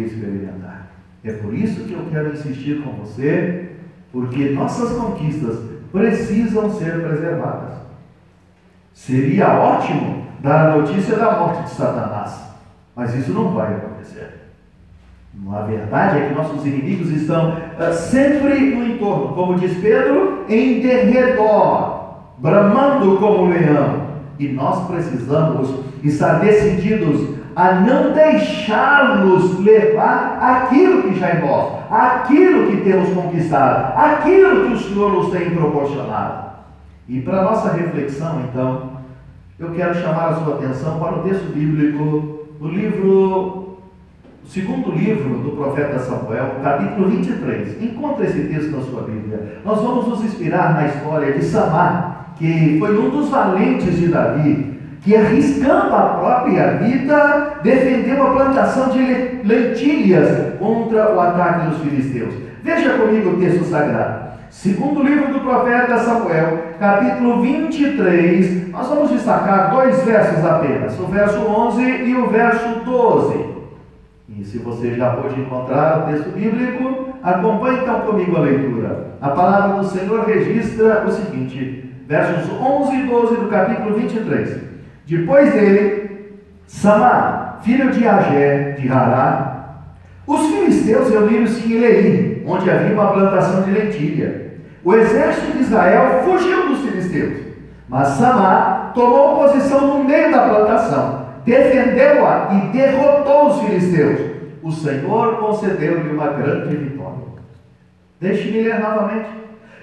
experimentar. É por isso que eu quero insistir com você, porque nossas conquistas precisam ser preservadas. Seria ótimo dar a notícia da morte de Satanás, mas isso não vai acontecer. A verdade é que nossos inimigos estão uh, sempre no entorno, como diz Pedro, em derredor, bramando como um leão. E nós precisamos estar decididos a não deixar-nos levar aquilo que já é nosso, aquilo que temos conquistado, aquilo que o Senhor nos tem proporcionado. E para nossa reflexão, então, eu quero chamar a sua atenção para o texto bíblico, o livro, o segundo livro do profeta Samuel, capítulo 23. Encontre esse texto na sua Bíblia. Nós vamos nos inspirar na história de Samar, que foi um dos valentes de Davi, que arriscando a própria vida, defendeu a plantação de lentilhas contra o ataque dos filisteus. Veja comigo o texto sagrado. Segundo livro do profeta Samuel, capítulo 23, nós vamos destacar dois versos apenas, o verso 11 e o verso 12. E se você já pôde encontrar o texto bíblico, acompanhe então comigo a leitura. A palavra do Senhor registra o seguinte, versos 11 e 12 do capítulo 23. Depois dele, Samar, filho de Agé, de Hará, os filisteus reuniram-se em Eleí, onde havia uma plantação de lentilha. O exército de Israel fugiu dos filisteus, mas Samar tomou posição no meio da plantação, defendeu-a e derrotou os filisteus. O Senhor concedeu-lhe uma grande vitória. Deixe-me ler novamente.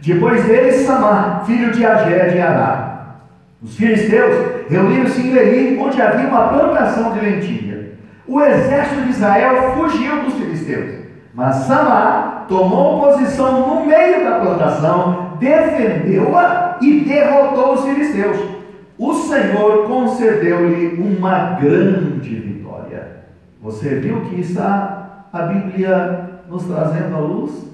Depois dele, Samar, filho de Agé, de Ará, os filisteus reuniram-se em Leí, onde havia uma plantação de lentilha. O exército de Israel fugiu dos filisteus, mas Samar tomou posição no meio da plantação, defendeu-a e derrotou os filisteus. O Senhor concedeu-lhe uma grande vitória. Você viu que está a Bíblia nos trazendo à luz?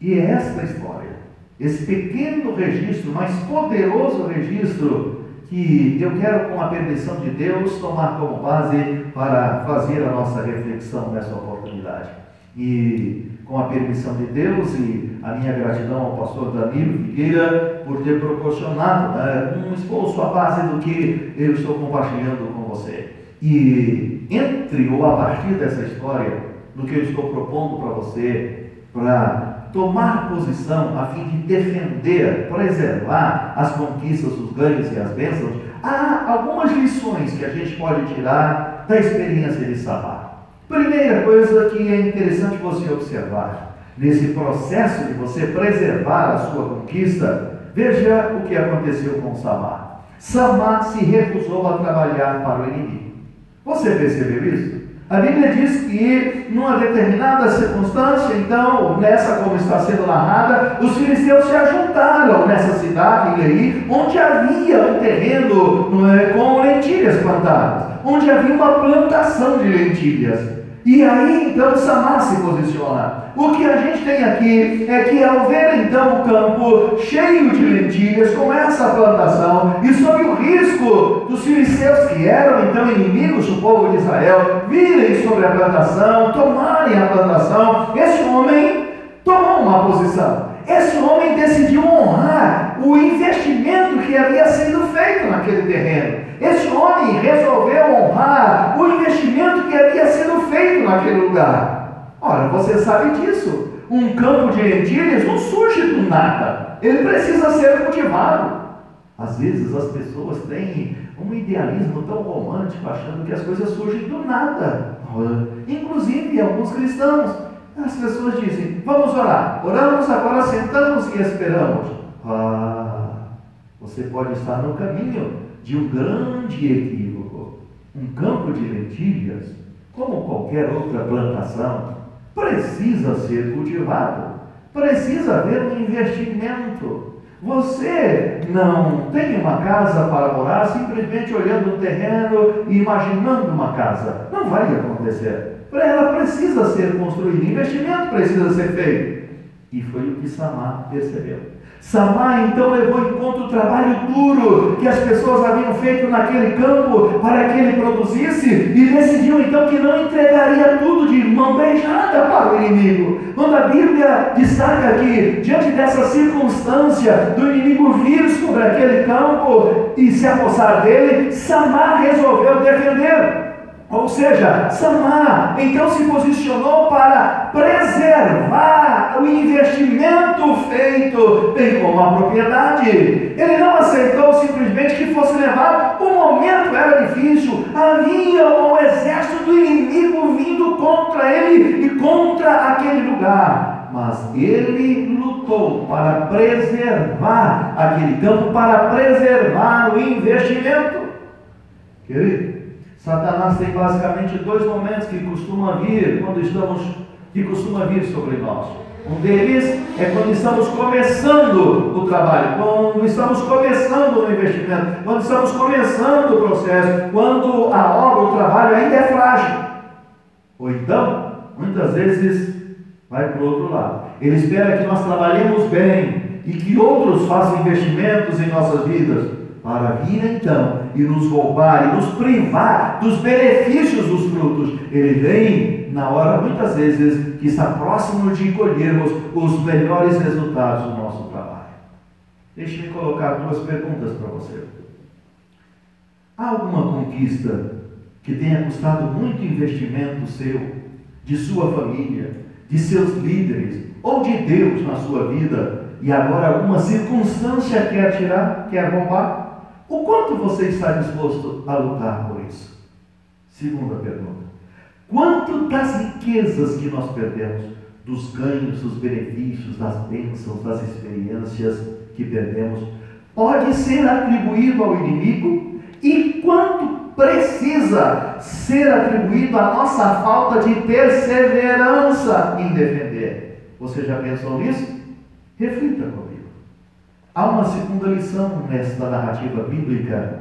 E é esta história, esse pequeno registro, mas poderoso registro que eu quero, com a permissão de Deus, tomar como base para fazer a nossa reflexão nessa oportunidade. E com a permissão de Deus e a minha gratidão ao pastor Danilo Figueira por ter proporcionado né, um esforço à base do que eu estou compartilhando com você. E entre ou a partir dessa história, do que eu estou propondo para você, para tomar posição a fim de defender, preservar as conquistas, os ganhos e as bênçãos, há algumas lições que a gente pode tirar da experiência de Sabá. Primeira coisa que é interessante você observar, nesse processo de você preservar a sua conquista, veja o que aconteceu com Samar. Samar se recusou a trabalhar para o inimigo. Você percebeu isso? A Bíblia diz que, numa determinada circunstância, então, nessa como está sendo narrada, os filisteus se ajuntaram nessa cidade, Leí, onde havia um terreno é, com lentilhas plantadas, onde havia uma plantação de lentilhas. E aí então Samar se posiciona. O que a gente tem aqui é que ao ver então o campo cheio de lentilhas, com essa plantação, e sob o risco dos filisteus que eram então inimigos do povo de Israel, virem sobre a plantação, tomarem a plantação, esse homem tomou uma posição. Esse homem decidiu honrar o investimento que havia sido feito naquele terreno. Esse homem resolveu honrar o investimento que havia sido feito naquele lugar. Ora, você sabe disso. Um campo de lentilhas não surge do nada. Ele precisa ser cultivado. Às vezes as pessoas têm um idealismo tão romântico, achando que as coisas surgem do nada. Inclusive alguns cristãos. As pessoas dizem: Vamos orar. Oramos, agora sentamos e esperamos. Ah, você pode estar no caminho de um grande equívoco. Um campo de lentilhas, como qualquer outra plantação, precisa ser cultivado, precisa haver um investimento. Você não tem uma casa para morar simplesmente olhando um terreno e imaginando uma casa. Não vai acontecer. Ela precisa ser construída, investimento precisa ser feito. E foi o que Samar percebeu. Samar então levou em conta o trabalho duro que as pessoas haviam feito naquele campo para que ele produzisse e decidiu então que não entregaria tudo de mão beijada para o inimigo. Quando a Bíblia destaca que, diante dessa circunstância do inimigo vir sobre aquele campo e se apossar dele, Samar resolveu defender. Ou seja, Samar então se posicionou para preservar o investimento feito, bem como a propriedade. Ele não aceitou simplesmente que fosse levado, o momento era difícil, havia um exército do inimigo vindo contra ele e contra aquele lugar. Mas ele lutou para preservar aquele campo, para preservar o investimento. Querido, Satanás tem basicamente dois momentos que costuma vir quando estamos, que costuma vir sobre nós. Um deles é quando estamos começando o trabalho, quando estamos começando o investimento, quando estamos começando o processo, quando a obra, o trabalho ainda é frágil. Ou então, muitas vezes, vai para o outro lado. Ele espera que nós trabalhemos bem e que outros façam investimentos em nossas vidas para vir então e nos roubar e nos privar dos benefícios dos frutos. Ele vem na hora, muitas vezes, que está próximo de colhermos os melhores resultados do nosso trabalho. Deixe-me colocar duas perguntas para você. Há alguma conquista que tenha custado muito investimento seu, de sua família, de seus líderes ou de Deus na sua vida e agora alguma circunstância quer tirar, quer roubar? O quanto você está disposto a lutar por isso? Segunda pergunta. Quanto das riquezas que nós perdemos, dos ganhos, dos benefícios, das bênçãos, das experiências que perdemos, pode ser atribuído ao inimigo? E quanto precisa ser atribuído à nossa falta de perseverança em defender? Você já pensou nisso? Reflita comigo. Há uma segunda lição nesta narrativa bíblica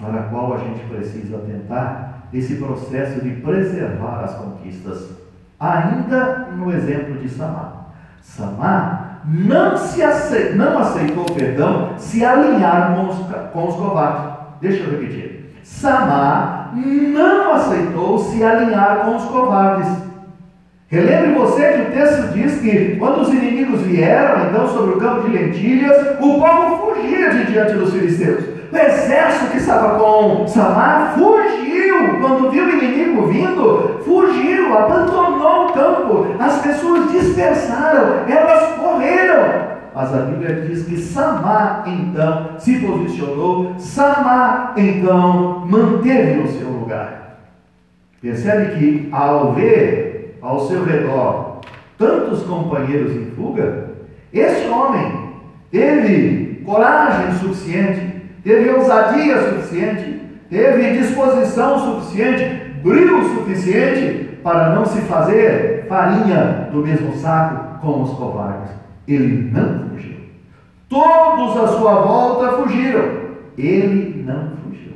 para a qual a gente precisa atentar esse processo de preservar as conquistas. Ainda no exemplo de Samar. Samar não, se aceitou, não aceitou perdão se alinhar com os, com os covardes. Deixa eu repetir. Samar não aceitou se alinhar com os covardes. Relembre você que o texto diz que quando os inimigos vieram, então, sobre o campo de lentilhas, o povo fugia de diante dos filisteus. O exército que estava com Samar fugiu. Quando viu o inimigo vindo, fugiu, abandonou o campo. As pessoas dispersaram, elas correram. Mas a Bíblia diz que Samar então se posicionou, Samar então manteve no seu lugar. Percebe que ao ver ao seu redor tantos companheiros em fuga, esse homem teve coragem suficiente, teve ousadia suficiente, teve disposição suficiente, brilho suficiente para não se fazer farinha do mesmo saco com os covardes. Ele não fugiu. Todos à sua volta fugiram. Ele não fugiu.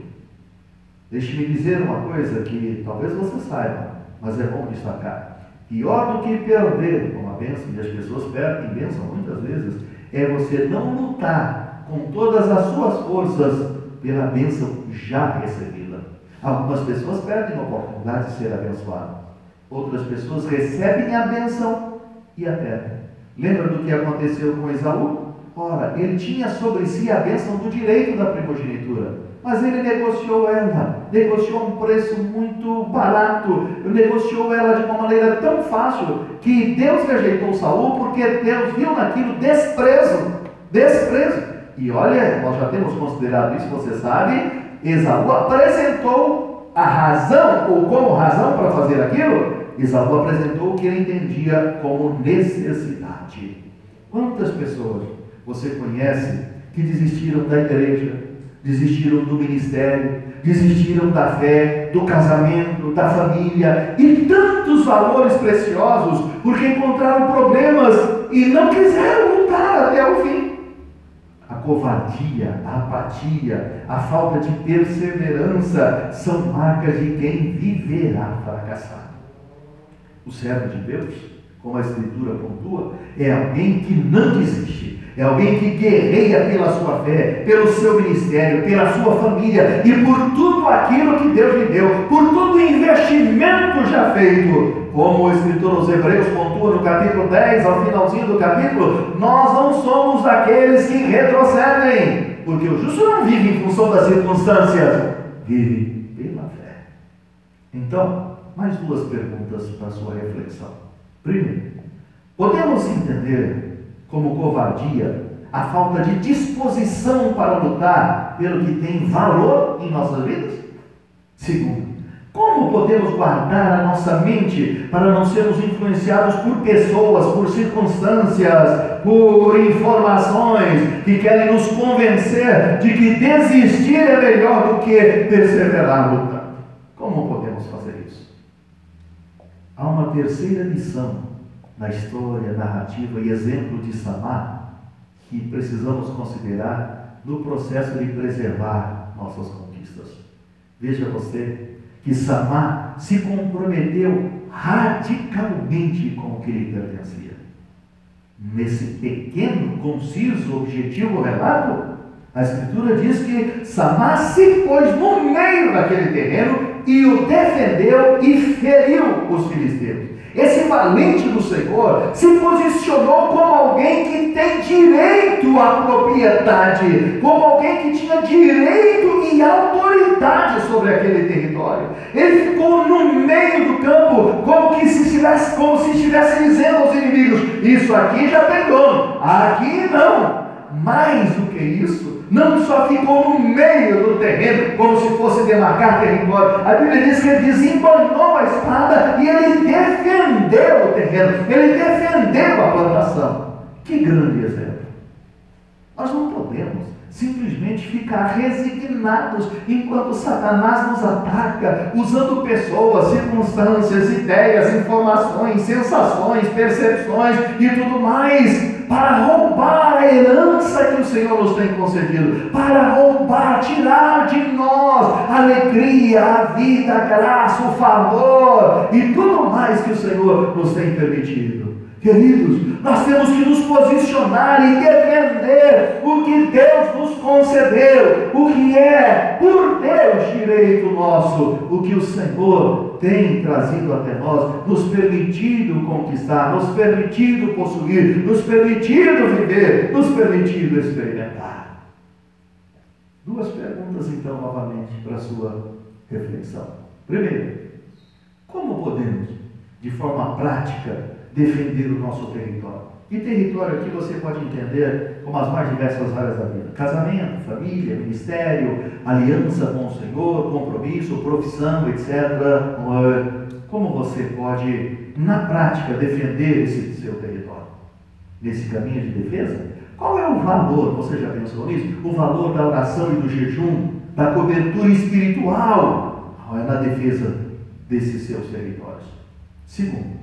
Deixe-me dizer uma coisa que talvez você saiba, mas é bom destacar. Pior do que perder uma bênção, e as pessoas perdem bênção muitas vezes, é você não lutar com todas as suas forças pela bênção já recebida. Algumas pessoas perdem a oportunidade de ser abençoadas. Outras pessoas recebem a bênção e a perdem. Lembra do que aconteceu com Esaú? Ora, ele tinha sobre si a bênção do direito da primogenitura. Mas ele negociou ela, negociou um preço muito barato, negociou ela de uma maneira tão fácil que Deus rejeitou Saul porque Deus viu naquilo desprezo, desprezo. E olha, nós já temos considerado isso, você sabe, Esaú apresentou a razão, ou como razão para fazer aquilo, Esaú apresentou o que ele entendia como necessidade. Quantas pessoas você conhece que desistiram da igreja, desistiram do ministério, desistiram da fé, do casamento, da família e tantos valores preciosos porque encontraram problemas e não quiseram lutar até o fim. A covardia, a apatia, a falta de perseverança são marcas de quem viverá fracassado. O servo de Deus como a Escritura pontua, é alguém que não desiste. É alguém que guerreia pela sua fé, pelo seu ministério, pela sua família e por tudo aquilo que Deus lhe deu, por todo o investimento já feito. Como o escritor aos Hebreus pontua no capítulo 10, ao finalzinho do capítulo, nós não somos daqueles que retrocedem, porque o justo não vive em função das circunstâncias, vive pela fé. Então, mais duas perguntas para sua reflexão. Primeiro, podemos entender como covardia, a falta de disposição para lutar pelo que tem valor em nossas vidas? Segundo, como podemos guardar a nossa mente para não sermos influenciados por pessoas, por circunstâncias, por informações que querem nos convencer de que desistir é melhor do que perseverar lutando? Como podemos fazer isso? Há uma terceira lição na história, narrativa e exemplo de Samar que precisamos considerar no processo de preservar nossas conquistas. Veja você que Samar se comprometeu radicalmente com o que lhe pertencia. Nesse pequeno, conciso, objetivo relato, a Escritura diz que Samar se pôs no meio daquele terreno e o defendeu e feriu os filisteus. Esse valente do Senhor se posicionou como alguém que tem direito à propriedade, como alguém que tinha direito e autoridade sobre aquele território. Ele ficou no meio do campo, como, que se estivesse, como se estivesse dizendo aos inimigos: Isso aqui já tem dono, aqui não. Mais do que isso, não só ficou no meio do terreno, como se fosse demarcar território. A Bíblia diz que ele desembanou a espada e ele defendeu o terreno, ele defendeu a plantação. Que grande exemplo! Nós não podemos simplesmente ficar resignados enquanto Satanás nos ataca, usando pessoas, circunstâncias, ideias, informações, sensações, percepções e tudo mais para roubar a herança que o Senhor nos tem concedido, para roubar, tirar de nós a alegria, a vida, a graça, o favor e tudo mais que o Senhor nos tem permitido. Queridos, nós temos que nos posicionar e defender o que Deus nos concedeu, o que é, por Deus, direito nosso, o que o Senhor tem trazido até nós, nos permitido conquistar, nos permitido possuir, nos permitido viver, nos permitido experimentar. Duas perguntas, então, novamente, para a sua reflexão. Primeiro, como podemos, de forma prática, defender o nosso território. E território aqui você pode entender como as mais diversas áreas da vida: casamento, família, ministério, aliança com o Senhor, compromisso, profissão, etc. Como você pode, na prática, defender esse seu território? Nesse caminho de defesa? Qual é o valor, você já pensou nisso? O valor da oração e do jejum, da cobertura espiritual na defesa desses seus territórios. Segundo,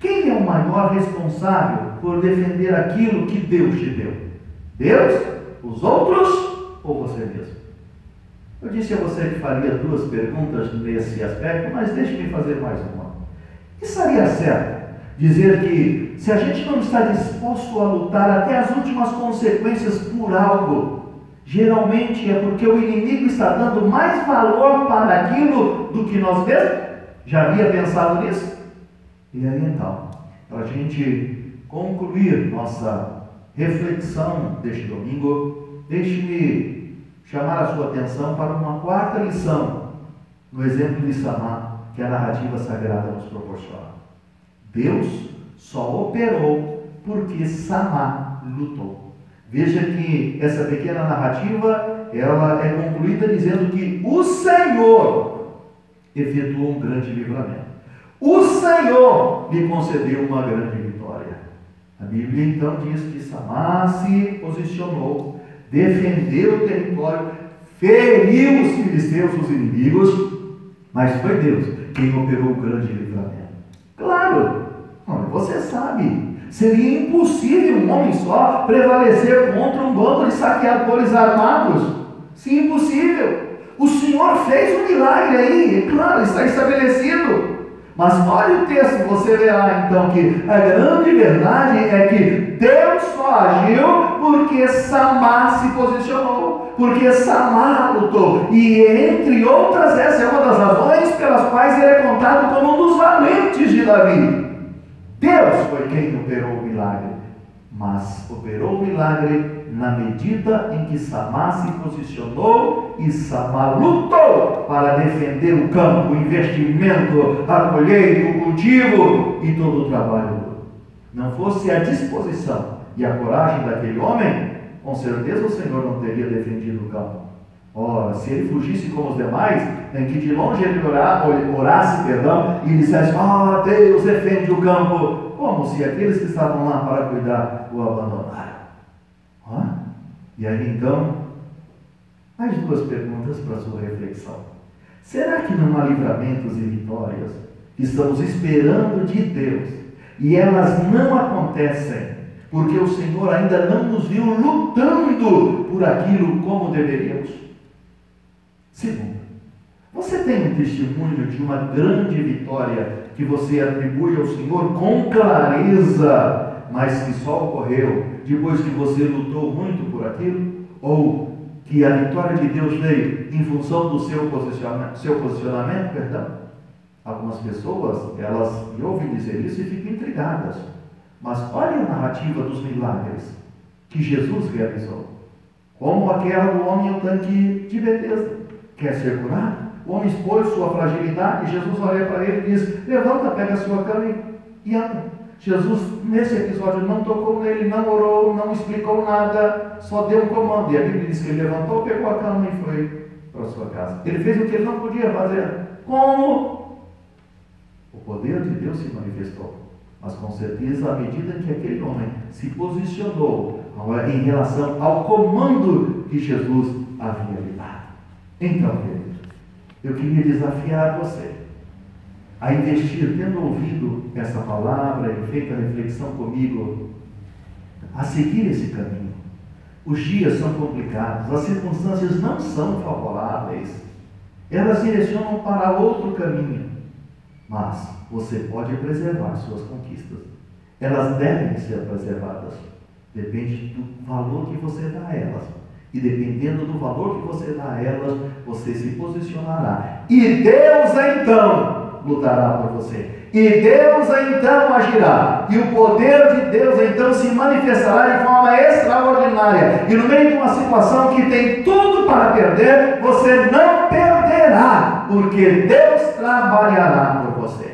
quem é o maior responsável por defender aquilo que Deus te deu? Deus, os outros ou você mesmo? Eu disse a você que faria duas perguntas nesse aspecto, mas deixe-me fazer mais uma. Estaria certo dizer que se a gente não está disposto a lutar até as últimas consequências por algo, geralmente é porque o inimigo está dando mais valor para aquilo do que nós mesmos? Já havia pensado nisso? E aí então, para a gente concluir nossa reflexão deste domingo, deixe-me chamar a sua atenção para uma quarta lição no exemplo de Samar que a narrativa sagrada nos proporciona. Deus só operou porque Samar lutou. Veja que essa pequena narrativa ela é concluída dizendo que o Senhor efetuou um grande livramento. O Senhor lhe concedeu uma grande vitória. A Bíblia então diz que Samar se posicionou, defendeu o território, feriu os filisteus, os inimigos, mas foi Deus quem operou o grande livramento. Claro, você sabe, seria impossível um homem só prevalecer contra um bando de saqueadores armados. Sim, impossível. O Senhor fez um milagre aí, é claro, está estabelecido. Mas olha o texto, você verá então que a grande verdade é que Deus só agiu porque Samar se posicionou, porque Samar lutou. E entre outras, essa é uma das razões pelas quais ele é contado como um dos valentes de Davi. Deus foi quem operou o milagre, mas operou o milagre na medida em que Samar se posicionou e Samar lutou para defender o campo, o investimento, a colheita, o cultivo e todo o trabalho. Não fosse a disposição e a coragem daquele homem, com certeza o Senhor não teria defendido o campo. Ora, se ele fugisse como os demais, em que de longe ele orasse, perdão, e dissesse, ah, Deus defende o campo, como se aqueles que estavam lá para cuidar o abandonaram. E aí então, mais duas perguntas para sua reflexão. Será que não há livramentos e vitórias que estamos esperando de Deus e elas não acontecem porque o Senhor ainda não nos viu lutando por aquilo como deveríamos? Segundo, você tem um testemunho de uma grande vitória que você atribui ao Senhor com clareza, mas que só ocorreu depois que você lutou muito por aquilo? Ou que a vitória de Deus veio em função do seu posicionamento, seu posicionamento perdão? Algumas pessoas, elas me ouvem dizer isso e ficam intrigadas. Mas olha a narrativa dos milagres que Jesus realizou. Como aquela do homem ao tanque de Betesda. Quer ser curado? O homem expôs sua fragilidade e Jesus olha para ele e diz: Levanta, pega a sua cama e anda. Jesus, nesse episódio, não tocou nele, não orou, não explicou nada, só deu um comando. E a Bíblia diz que ele levantou, pegou a cama e foi para sua casa. Ele fez o que ele não podia fazer. Como? O poder de Deus se manifestou. Mas com certeza, à medida que aquele homem se posicionou em relação ao comando que Jesus havia lhe dado. Então, querido, eu queria desafiar você a investir, tendo ouvido essa palavra e feito a reflexão comigo, a seguir esse caminho. Os dias são complicados, as circunstâncias não são favoráveis, elas direcionam para outro caminho, mas você pode preservar suas conquistas. Elas devem ser preservadas. Depende do valor que você dá a elas. E dependendo do valor que você dá a elas, você se posicionará. E Deus então lutará por você. E Deus então agirá. E o poder de Deus então se manifestará de forma extraordinária. E no meio de uma situação que tem tudo para perder, você não perderá, porque Deus trabalhará por você.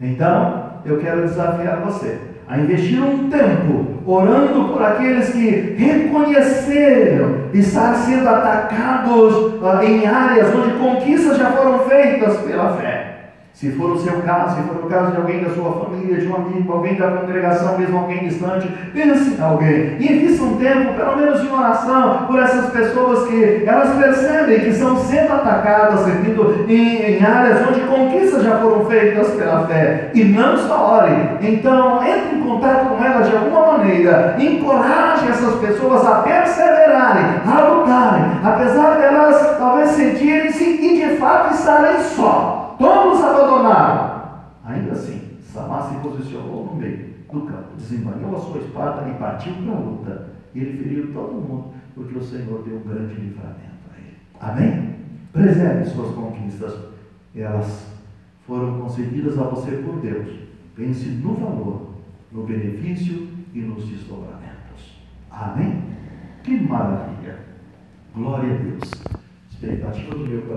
Então, eu quero desafiar você a investir um tempo orando por aqueles que reconheceram estar sendo atacados uh, em áreas onde conquistas já foram feitas pela fé. Se for o seu caso, se for o caso de alguém da sua família, de um amigo, alguém da congregação, mesmo alguém distante, pense em alguém. E invista um tempo, pelo menos em oração, por essas pessoas que elas percebem que estão sendo atacadas, repito, em, em áreas onde conquistas já foram feitas pela fé. E não só ore. Então, entre em contato com elas de alguma maneira. Encoraje essas pessoas a perseverarem, a lutarem, apesar delas talvez sentirem-se e de fato estarem só todos abandonaram. Ainda assim, Samar se posicionou no meio do campo, desembanhou a sua espada e partiu para a luta. E ele feriu todo mundo, porque o Senhor deu um grande livramento a ele. Amém? Preserve suas conquistas. Elas foram concedidas a você por Deus. Pense no valor, no benefício e nos desdobramentos. Amém? Que maravilha! Glória a Deus. Expectativa do meu coração.